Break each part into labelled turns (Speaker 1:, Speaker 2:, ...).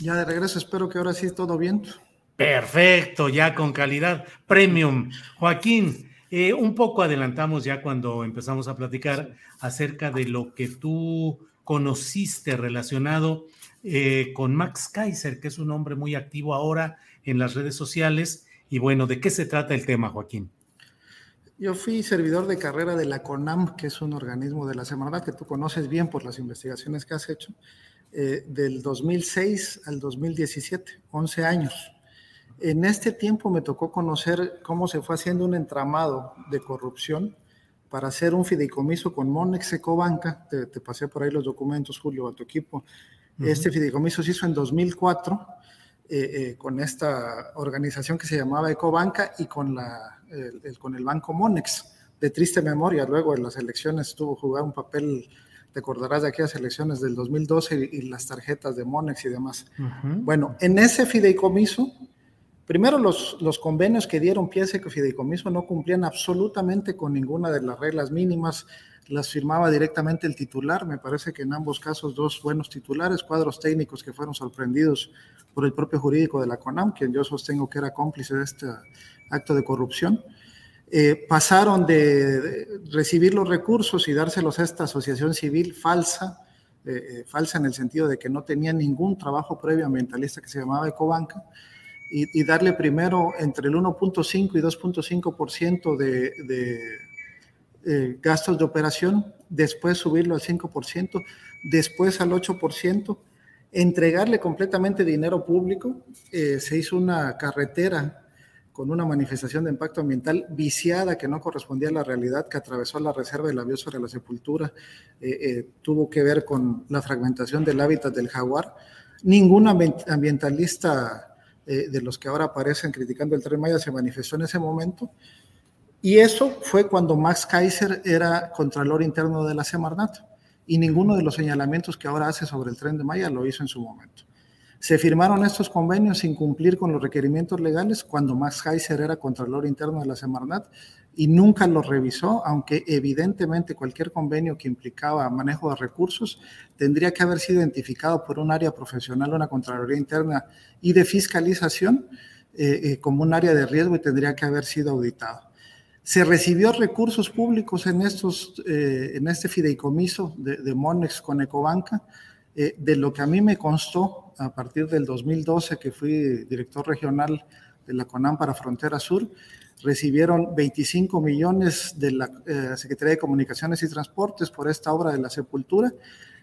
Speaker 1: Ya de regreso, espero que ahora sí todo bien.
Speaker 2: Perfecto, ya con calidad premium. Joaquín, eh, un poco adelantamos ya cuando empezamos a platicar acerca de lo que tú conociste relacionado eh, con Max Kaiser, que es un hombre muy activo ahora en las redes sociales. Y bueno, ¿de qué se trata el tema, Joaquín?
Speaker 1: Yo fui servidor de carrera de la CONAM, que es un organismo de la Semarnat que tú conoces bien por las investigaciones que has hecho. Eh, del 2006 al 2017, 11 años. En este tiempo me tocó conocer cómo se fue haciendo un entramado de corrupción para hacer un fideicomiso con Monex Ecobanca. Te, te pasé por ahí los documentos, Julio, a tu equipo. Este fideicomiso se hizo en 2004 eh, eh, con esta organización que se llamaba Ecobanca y con, la, el, el, con el banco Monex. De triste memoria, luego en las elecciones tuvo jugar un papel te acordarás de aquellas elecciones del 2012 y, las tarjetas de Monex y demás. Uh -huh. Bueno, en ese fideicomiso, primero los, los convenios que dieron pie a ese fideicomiso no cumplían absolutamente con ninguna de las reglas mínimas, las firmaba directamente el titular, me parece que en ambos casos dos buenos titulares, cuadros técnicos que fueron sorprendidos por el propio jurídico de la CONAM, quien yo sostengo que era cómplice de este acto de corrupción. Eh, pasaron de, recibir los recursos y dárselos a esta asociación civil falsa, eh, eh, falsa en el sentido de que no tenía ningún trabajo previo ambientalista que se llamaba Ecobanca, y, y darle primero entre el 1.5 y 2.5% de, de gastos de operación, después subirlo al 5%, después al 8%, entregarle completamente dinero público, se hizo una carretera con una manifestación de impacto ambiental viciada que no correspondía a la realidad, que atravesó la reserva de la biosfera de la sepultura, eh, eh, tuvo que ver con la fragmentación del hábitat del jaguar. Ningún ambientalista eh, de los que ahora aparecen criticando el Tren Maya se manifestó en ese momento. Y eso fue cuando Max Kaiser era contralor interno de la Semarnat. Y ninguno de los señalamientos que ahora hace sobre el Tren de Maya lo hizo en su momento. Se firmaron estos convenios sin cumplir con los requerimientos legales cuando Max Heiser era Contralor Interno de la Semarnat y nunca los revisó, aunque evidentemente cualquier convenio que implicaba manejo de recursos tendría que haber sido identificado por un área profesional, una Contraloría Interna y de fiscalización eh, eh, como un área de riesgo y tendría que haber sido auditado. Se recibió recursos públicos en, estos, eh, en este fideicomiso de, Monex con Ecobanca, de lo que a mí me constó a partir del 2012, que fui director regional de la CONAM para Frontera Sur, recibieron 25 millones de la eh, Secretaría de Comunicaciones y Transportes por esta obra de la sepultura,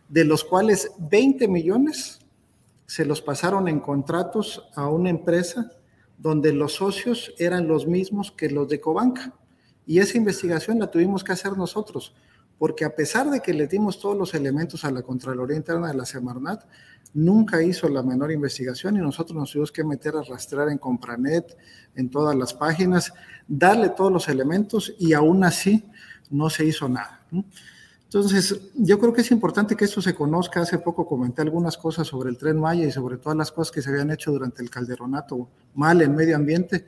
Speaker 1: de los cuales 20 millones se los pasaron en contratos a una empresa donde los socios eran los mismos que los de Cobanca. Y esa investigación la tuvimos que hacer nosotros, porque a pesar de que le dimos todos los elementos a la Contraloría Interna de la Semarnat, nunca hizo la menor investigación y nosotros nos tuvimos que meter a rastrear en Compranet, en todas las páginas, darle todos los elementos y aún así no se hizo nada. Entonces, yo creo que es importante que esto se conozca. Hace poco comenté algunas cosas sobre el tren Maya y sobre todas las cosas que se habían hecho durante el calderonato mal en medio ambiente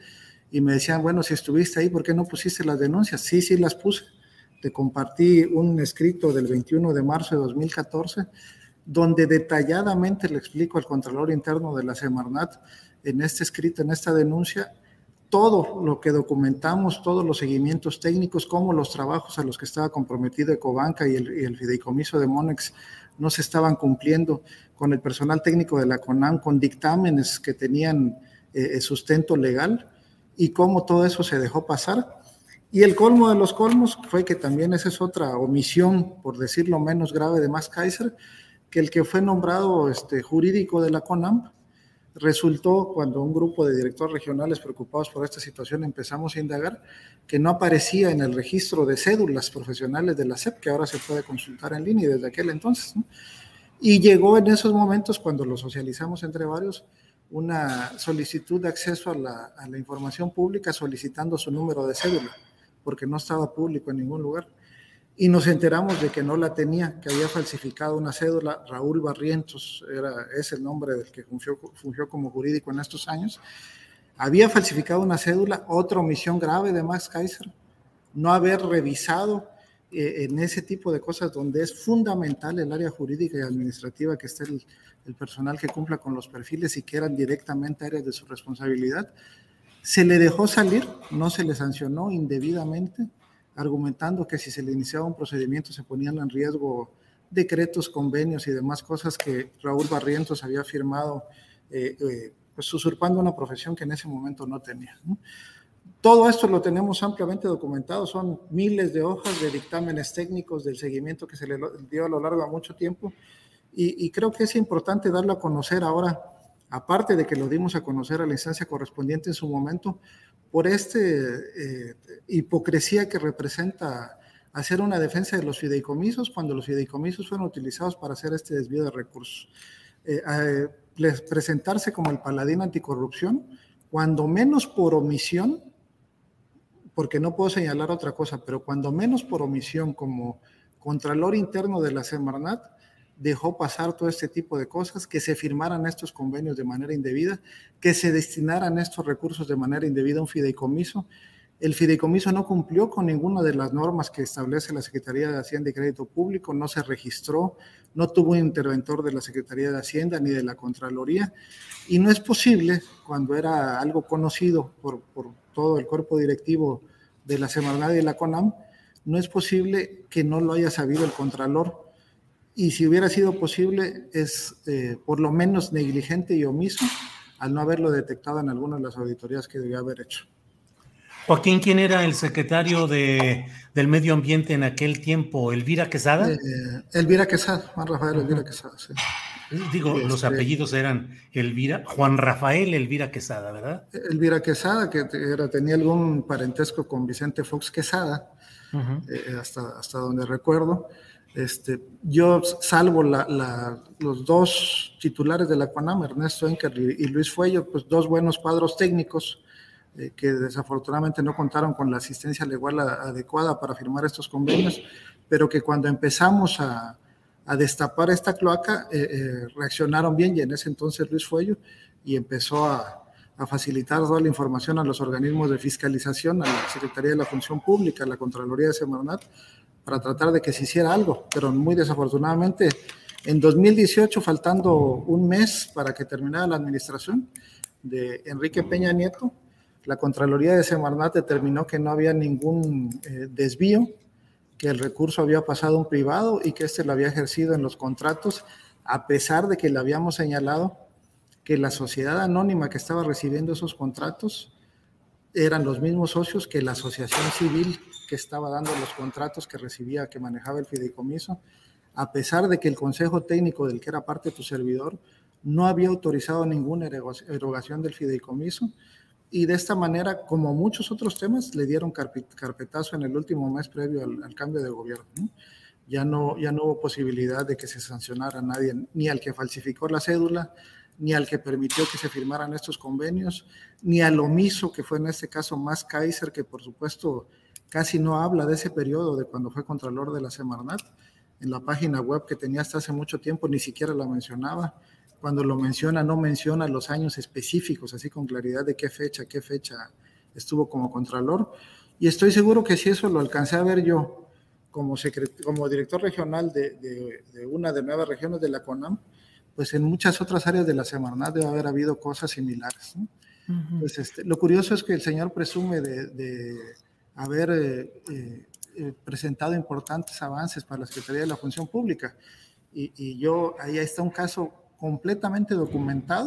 Speaker 1: y me decían, bueno, si estuviste ahí, ¿por qué no pusiste las denuncias? Sí, sí las puse te compartí un escrito del 21 de marzo de 2014 donde detalladamente le explico al Contralor Interno de la Semarnat en este escrito, en esta denuncia, todo lo que documentamos, todos los seguimientos técnicos, cómo los trabajos a los que estaba comprometido Ecobanca y el, y fideicomiso de Monex no se estaban cumpliendo con el personal técnico de la CONAM, con dictámenes que tenían eh, sustento legal y cómo todo eso se dejó pasar. Y el colmo de los colmos fue que también esa es otra omisión, por decirlo menos grave, de Max Kaiser, que el que fue nombrado este, jurídico de la CONAM resultó cuando un grupo de directores regionales preocupados por esta situación empezamos a indagar que no aparecía en el registro de cédulas profesionales de la SEP, que ahora se puede consultar en línea desde aquel entonces. Y llegó en esos momentos, cuando lo socializamos entre varios, una solicitud de acceso a la, a la información pública solicitando su número de cédula, porque no estaba público en ningún lugar y nos enteramos de que no la tenía, que había falsificado una cédula. Raúl Barrientos era, es el nombre del que fungió, fungió como jurídico en estos años. Había falsificado una cédula, otra omisión grave de Max Kaiser, no haber revisado eh, en ese tipo de cosas donde es fundamental el área jurídica y administrativa que esté el, el personal que cumpla con los perfiles y que eran directamente áreas de su responsabilidad. Se le dejó salir, no se le sancionó indebidamente argumentando que si se le iniciaba un procedimiento se ponían en riesgo decretos, convenios y demás cosas que Raúl Barrientos había firmado, eh, eh, pues usurpando una profesión que en ese momento no tenía. Todo esto lo tenemos ampliamente documentado, son miles de hojas de dictámenes técnicos del seguimiento que se le dio a lo largo de mucho tiempo y, y creo que es importante darlo a conocer ahora, aparte de que lo dimos a conocer a la instancia correspondiente en su momento, por esta eh, hipocresía que representa hacer una defensa de los fideicomisos cuando los fideicomisos fueron utilizados para hacer este desvío de recursos. Eh, presentarse como el paladín anticorrupción, cuando menos por omisión, porque no puedo señalar otra cosa, pero cuando menos por omisión como Contralor Interno de la Semarnat, dejó pasar todo este tipo de cosas, que se firmaran estos convenios de manera indebida, que se destinaran estos recursos de manera indebida a un fideicomiso. El fideicomiso no cumplió con ninguna de las normas que establece la Secretaría de Hacienda y Crédito Público, no se registró, no tuvo un interventor de la Secretaría de Hacienda ni de la Contraloría, y no es posible, cuando era algo conocido por, por todo el cuerpo directivo de la Semarnat y de la CONAM, no es posible que no lo haya sabido el Contralor y si hubiera sido posible es eh, por lo menos negligente y omiso al no haberlo detectado en alguna de las auditorías que debía haber hecho.
Speaker 2: Joaquín, ¿quién era el secretario de, del Medio Ambiente en aquel tiempo? ¿Elvira Quesada?
Speaker 1: Eh, Elvira Quesada, Juan Rafael Elvira Quesada, sí.
Speaker 2: Digo, este, los apellidos eran Elvira, Juan Rafael Elvira Quesada, ¿verdad?
Speaker 1: Elvira Quesada, que era, tenía algún parentesco con Vicente Fox Quesada, uh -huh. eh, hasta, hasta donde recuerdo. Este, yo salvo la, la, los dos titulares de la CONAM, Ernesto Enker y, y Luis Fuello, pues dos buenos cuadros técnicos eh, que desafortunadamente no contaron con la asistencia legal adecuada para firmar estos convenios, pero que cuando empezamos a, a destapar esta cloaca eh, eh, reaccionaron bien y en ese entonces Luis Fuello y empezó a, a facilitar toda la información a los organismos de fiscalización, a la Secretaría de la Función Pública, a la Contraloría de Semarnat, para tratar de que se hiciera algo, pero muy desafortunadamente en 2018, faltando un mes para que terminara la administración de Enrique Peña Nieto, la Contraloría de Semarnat determinó que no había ningún eh, desvío, que el recurso había pasado a un privado y que este lo había ejercido en los contratos, a pesar de que le habíamos señalado que la sociedad anónima que estaba recibiendo esos contratos eran los mismos socios que la asociación civil que estaba dando los contratos que recibía, que manejaba el fideicomiso, a pesar de que el consejo técnico del que era parte tu servidor no había autorizado ninguna erogación del fideicomiso y de esta manera, como muchos otros temas, le dieron carpetazo en el último mes previo al, cambio de gobierno. ¿no? Ya, no, ya no hubo posibilidad de que se sancionara a nadie, ni al que falsificó la cédula, ni al que permitió que se firmaran estos convenios, ni al omiso, que fue en este caso más Kaiser, que por supuesto casi no habla de ese periodo de cuando fue Contralor de la Semarnat. En la página web que tenía hasta hace mucho tiempo ni siquiera la mencionaba. Cuando lo menciona, no menciona los años específicos, así con claridad de qué fecha, qué fecha estuvo como Contralor. Y estoy seguro que si eso lo alcancé a ver yo como, como director regional de, una de nueve regiones de la CONAM, pues en muchas otras áreas de la Semarnat debe haber habido cosas similares. pues este, lo curioso es que el señor presume de, haber eh, eh, presentado importantes avances para la Secretaría de la Función Pública. Y, y yo, ahí está un caso completamente documentado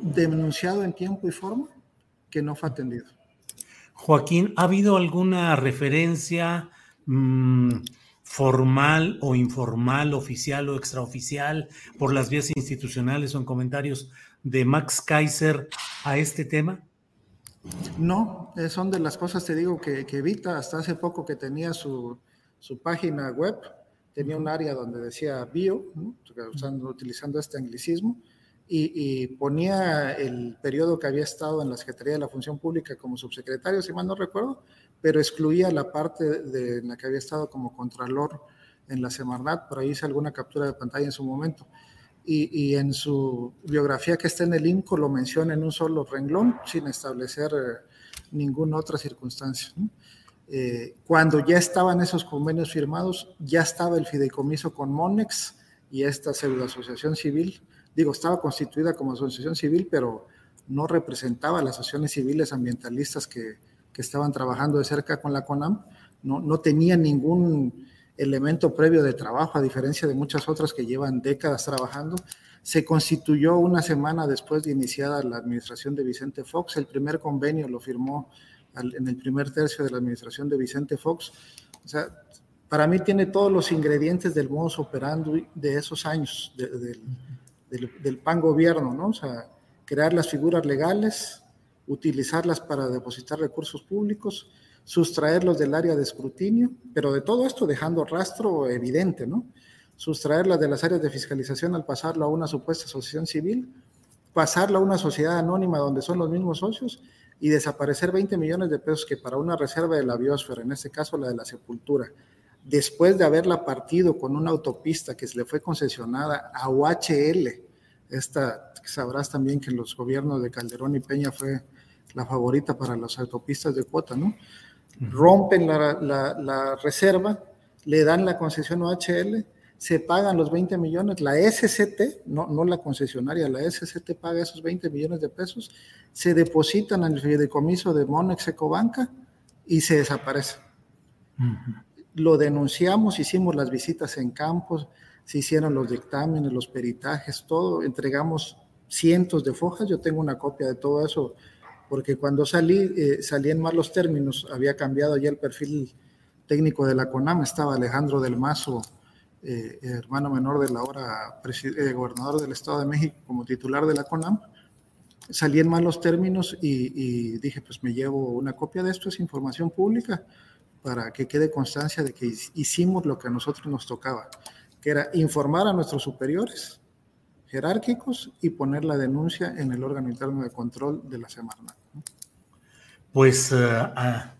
Speaker 1: denunciado en tiempo y forma que no fue atendido.
Speaker 2: Joaquín, ¿ha habido alguna referencia mmm, formal o informal, oficial o extraoficial por las vías institucionales o en comentarios de Max Kaiser a este tema?
Speaker 1: No, son de las cosas, te digo, que, que Evita hasta hace poco que tenía su, su, página web, tenía un área donde decía bio, utilizando este anglicismo, y, ponía el periodo que había estado en la Secretaría de la Función Pública como subsecretario, si mal no recuerdo, pero excluía la parte de la que había estado como contralor en la Semarnat, por ahí hice alguna captura de pantalla en su momento. Y, en su biografía que está en el INCO lo menciona en un solo renglón, sin establecer eh, ninguna otra circunstancia. Eh, cuando ya estaban esos convenios firmados, ya estaba el fideicomiso con Monex y esta pseudoasociación civil digo, estaba constituida como asociación civil, pero no representaba a las asociaciones civiles ambientalistas que, que estaban trabajando de cerca con la CONAM, no, no tenía ningún elemento previo de trabajo, a diferencia de muchas otras que llevan décadas trabajando. Se constituyó una semana después de iniciada la administración de Vicente Fox. El primer convenio lo firmó en el primer tercio de la administración de Vicente Fox. O sea, para mí tiene todos los ingredientes del modus operandi de esos años, de, del, PAN gobierno, ¿no? O sea, crear las figuras legales, utilizarlas para depositar recursos públicos, sustraerlos del área de escrutinio, pero de todo esto dejando rastro evidente, ¿no? Sustraerlas de las áreas de fiscalización al pasarlo a una supuesta asociación civil, pasarlo a una sociedad anónima donde son los mismos socios y desaparecer 20 millones de pesos que para una reserva de la biosfera, en este caso la de la sepultura, después de haberla partido con una autopista que se le fue concesionada a UHL, esta sabrás también que los gobiernos de Calderón y Peña fue la favorita para las autopistas de cuota, ¿no? Rompen la, reserva, le dan la concesión a UHL, se pagan los 20 millones, la SCT, no, no la concesionaria, la SCT paga esos 20 millones de pesos, se depositan en el fideicomiso de Monex Ecobanca y se desaparece lo denunciamos, hicimos las visitas en campos, se hicieron los dictámenes, los peritajes, todo, entregamos cientos de fojas, yo tengo una copia de todo eso, porque cuando salí, eh, salí en malos términos, había cambiado ya el perfil técnico de la CONAM, estaba Alejandro del Mazo, eh, hermano menor de la hora eh, gobernador del Estado de México como titular de la CONAM, salí en malos términos y, y dije, pues me llevo una copia de esto, es información pública, para que quede constancia de que hicimos lo que a nosotros nos tocaba, que era informar a nuestros superiores jerárquicos y poner la denuncia en el órgano interno de control de la Semarnat.
Speaker 2: Pues eh, ah,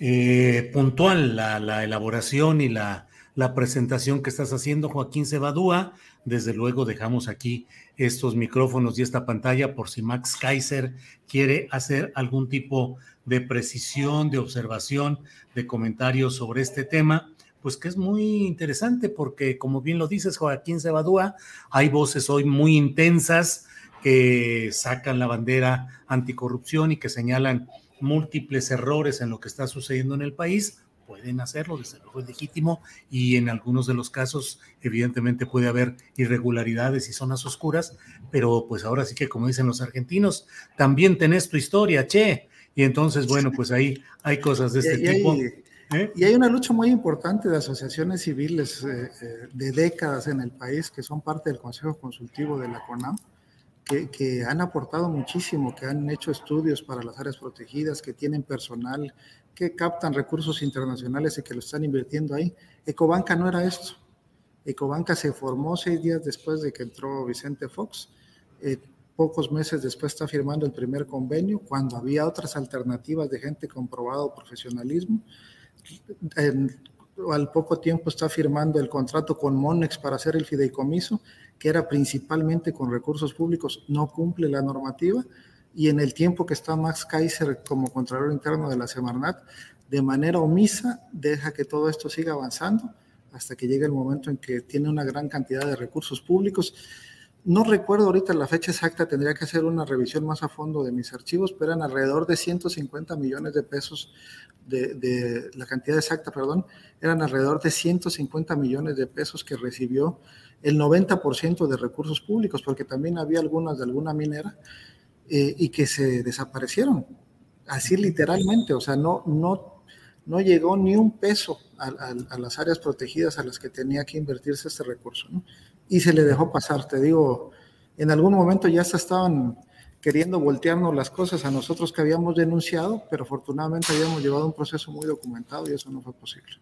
Speaker 2: eh, puntual la, elaboración y la, la, presentación que estás haciendo, Joaquín Cebadúa. Desde luego dejamos aquí estos micrófonos y esta pantalla por si Max Kaiser quiere hacer algún tipo de precisión, de observación, de comentarios sobre este tema, pues que es muy interesante porque, como bien lo dices, Joaquín Cebadúa, hay voces hoy muy intensas que sacan la bandera anticorrupción y que señalan múltiples errores en lo que está sucediendo en el país, pueden hacerlo, desde luego es legítimo y en algunos de los casos evidentemente puede haber irregularidades y zonas oscuras, pero pues ahora sí que como dicen los argentinos, también tenés tu historia, che, y entonces bueno, pues ahí hay cosas de este tipo.
Speaker 1: ¿eh? Y hay una lucha muy importante de asociaciones civiles eh, eh, de décadas en el país que son parte del Consejo Consultivo de la CONAM, que, que, han aportado muchísimo, que han hecho estudios para las áreas protegidas, que tienen personal que captan recursos internacionales y que lo están invirtiendo ahí. Ecobanca no era esto. Ecobanca se formó seis días después de que entró Vicente Fox. Pocos meses después está firmando el primer convenio, cuando había otras alternativas de gente comprobado profesionalismo. al poco tiempo está firmando el contrato con Monex para hacer el fideicomiso, que era principalmente con recursos públicos, no cumple la normativa y en el tiempo que está Max Kaiser como Contralor Interno de la Semarnat, de manera omisa deja que todo esto siga avanzando hasta que llegue el momento en que tiene una gran cantidad de recursos públicos. No recuerdo ahorita la fecha exacta, tendría que hacer una revisión más a fondo de mis archivos, pero eran alrededor de 150 millones de pesos, de, de la cantidad exacta, perdón, eran alrededor de 150 millones de pesos que recibió el 90% de recursos públicos, porque también había algunas de alguna minera eh, y que se desaparecieron, así literalmente, o sea, no, no, no llegó ni un peso a, las áreas protegidas a las que tenía que invertirse este recurso, ¿no? y se le dejó pasar, te digo, en algún momento ya se estaban queriendo voltearnos las cosas a nosotros que habíamos denunciado, pero afortunadamente habíamos llevado un proceso muy documentado y eso no fue posible.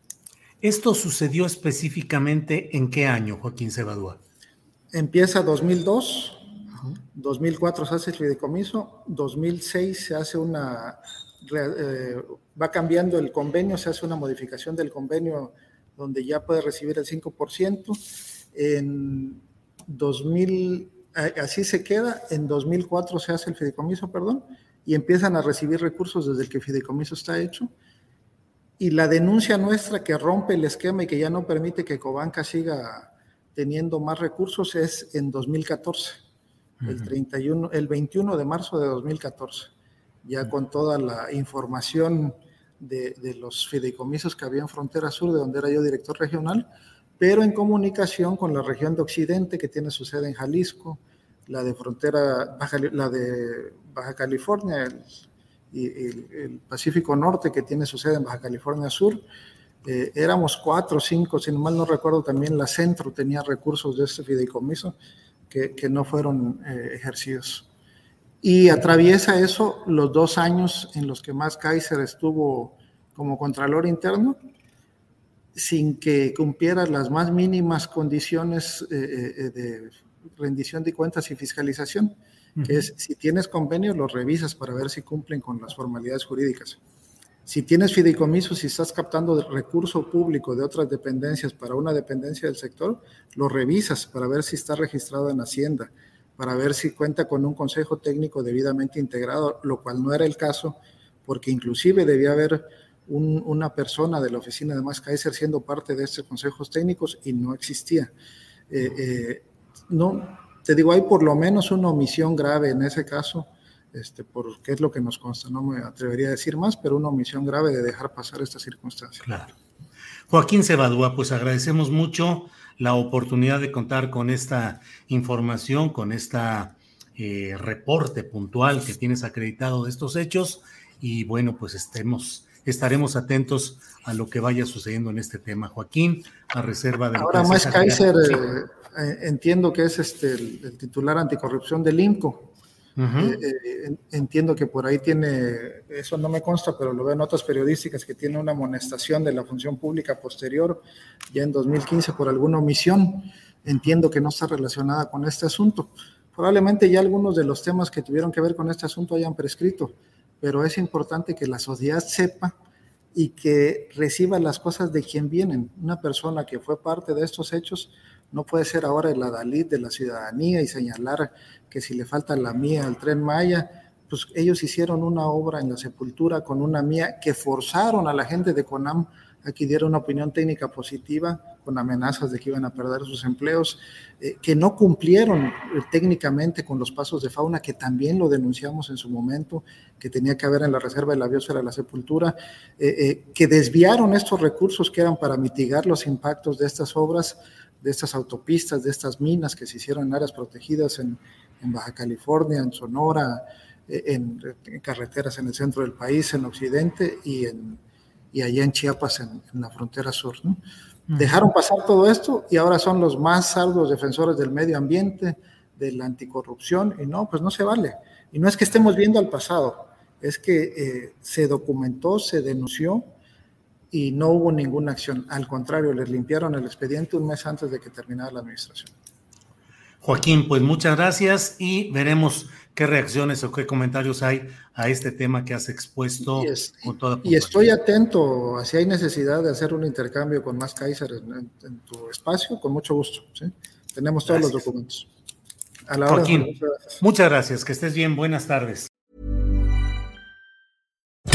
Speaker 2: ¿Esto sucedió específicamente en qué año, Joaquín Cebadúa?
Speaker 1: Empieza 2002, 2004 se hace el fideicomiso, 2006 se hace una, eh, va cambiando el convenio, se hace una modificación del convenio donde ya puede recibir el 5%. En 2000, así se queda, en 2004 se hace el fideicomiso, perdón, y empiezan a recibir recursos desde el que el fideicomiso está hecho. Y la denuncia nuestra que rompe el esquema y que ya no permite que Cobanca siga teniendo más recursos es en 2014 el, 31, el 21 de marzo de 2014, ya con toda la información de, los fideicomisos que había en Frontera Sur, de donde era yo director regional, pero en comunicación con la región de Occidente, que tiene su sede en Jalisco, la de Frontera, Baja, la de Baja California y el, Pacífico Norte, que tiene su sede en Baja California Sur. Eh, éramos cuatro cinco, si mal no recuerdo, también la Centro tenía recursos de este fideicomiso que, no fueron eh, ejercidos. Y atraviesa eso los dos años en los que Max Kaiser estuvo como Contralor Interno, sin que cumpliera las más mínimas condiciones eh, eh, de rendición de cuentas y fiscalización, que es si tienes convenios, los revisas para ver si cumplen con las formalidades jurídicas. Si tienes fideicomiso, si estás captando recurso público de otras dependencias para una dependencia del sector, lo revisas para ver si está registrado en Hacienda, para ver si cuenta con un consejo técnico debidamente integrado, lo cual no era el caso, porque inclusive debía haber una persona de la oficina de Max Kaiser siendo parte de estos consejos técnicos y no existía. Eh, eh, no, te digo, hay por lo menos una omisión grave en ese caso este, porque es lo que nos consta. No me atrevería a decir más, pero una omisión grave de dejar pasar esta circunstancia.
Speaker 2: Claro. Joaquín Cebadúa, pues agradecemos mucho la oportunidad de contar con esta información, con esta eh, reporte puntual que tienes acreditado de estos hechos y bueno, pues estemos, estaremos atentos a lo que vaya sucediendo en este tema. Joaquín, a reserva de...
Speaker 1: Ahora más Kaiser, eh, eh, entiendo que es este, el, el, titular anticorrupción del INCO. Eh, eh, entiendo que por ahí tiene, eso no me consta, pero lo veo en notas periodísticas, que tiene una amonestación de la función pública posterior, ya en 2015 por alguna omisión. Entiendo que no está relacionada con este asunto. Probablemente ya algunos de los temas que tuvieron que ver con este asunto hayan prescrito, pero es importante que la sociedad sepa y que reciba las cosas de quien vienen. Una persona que fue parte de estos hechos no puede ser ahora el adalid de la ciudadanía y señalar que si le falta la mía al tren Maya, pues ellos hicieron una obra en la sepultura con una mía que forzaron a la gente de CONAM a que diera una opinión técnica positiva con amenazas de que iban a perder sus empleos, eh, que no cumplieron eh, técnicamente con los pasos de fauna, que también lo denunciamos en su momento, que tenía que haber en la reserva de la biosfera la sepultura, eh, que desviaron estos recursos que eran para mitigar los impactos de estas obras, de estas autopistas, de estas minas que se hicieron en áreas protegidas en, Baja California, en Sonora, en, carreteras en el centro del país, en Occidente y, en, y allá en Chiapas, en, en la frontera sur. ¿no? Dejaron pasar todo esto y ahora son los más arduos defensores del medio ambiente, de la anticorrupción, y no, pues no se vale. Y no es que estemos viendo al pasado, es que eh, se documentó, se denunció y no hubo ninguna acción. Al contrario, les limpiaron el expediente un mes antes de que terminara la administración.
Speaker 2: Joaquín, pues muchas gracias y veremos qué reacciones o qué comentarios hay a este tema que has expuesto
Speaker 1: y, es, con toda Y estoy atento, si hay necesidad de hacer un intercambio con más Kaiser en, en tu espacio, con mucho gusto. ¿sí? Tenemos todos gracias. los documentos.
Speaker 2: A la Joaquín, hora, muchas gracias, que estés bien, buenas tardes.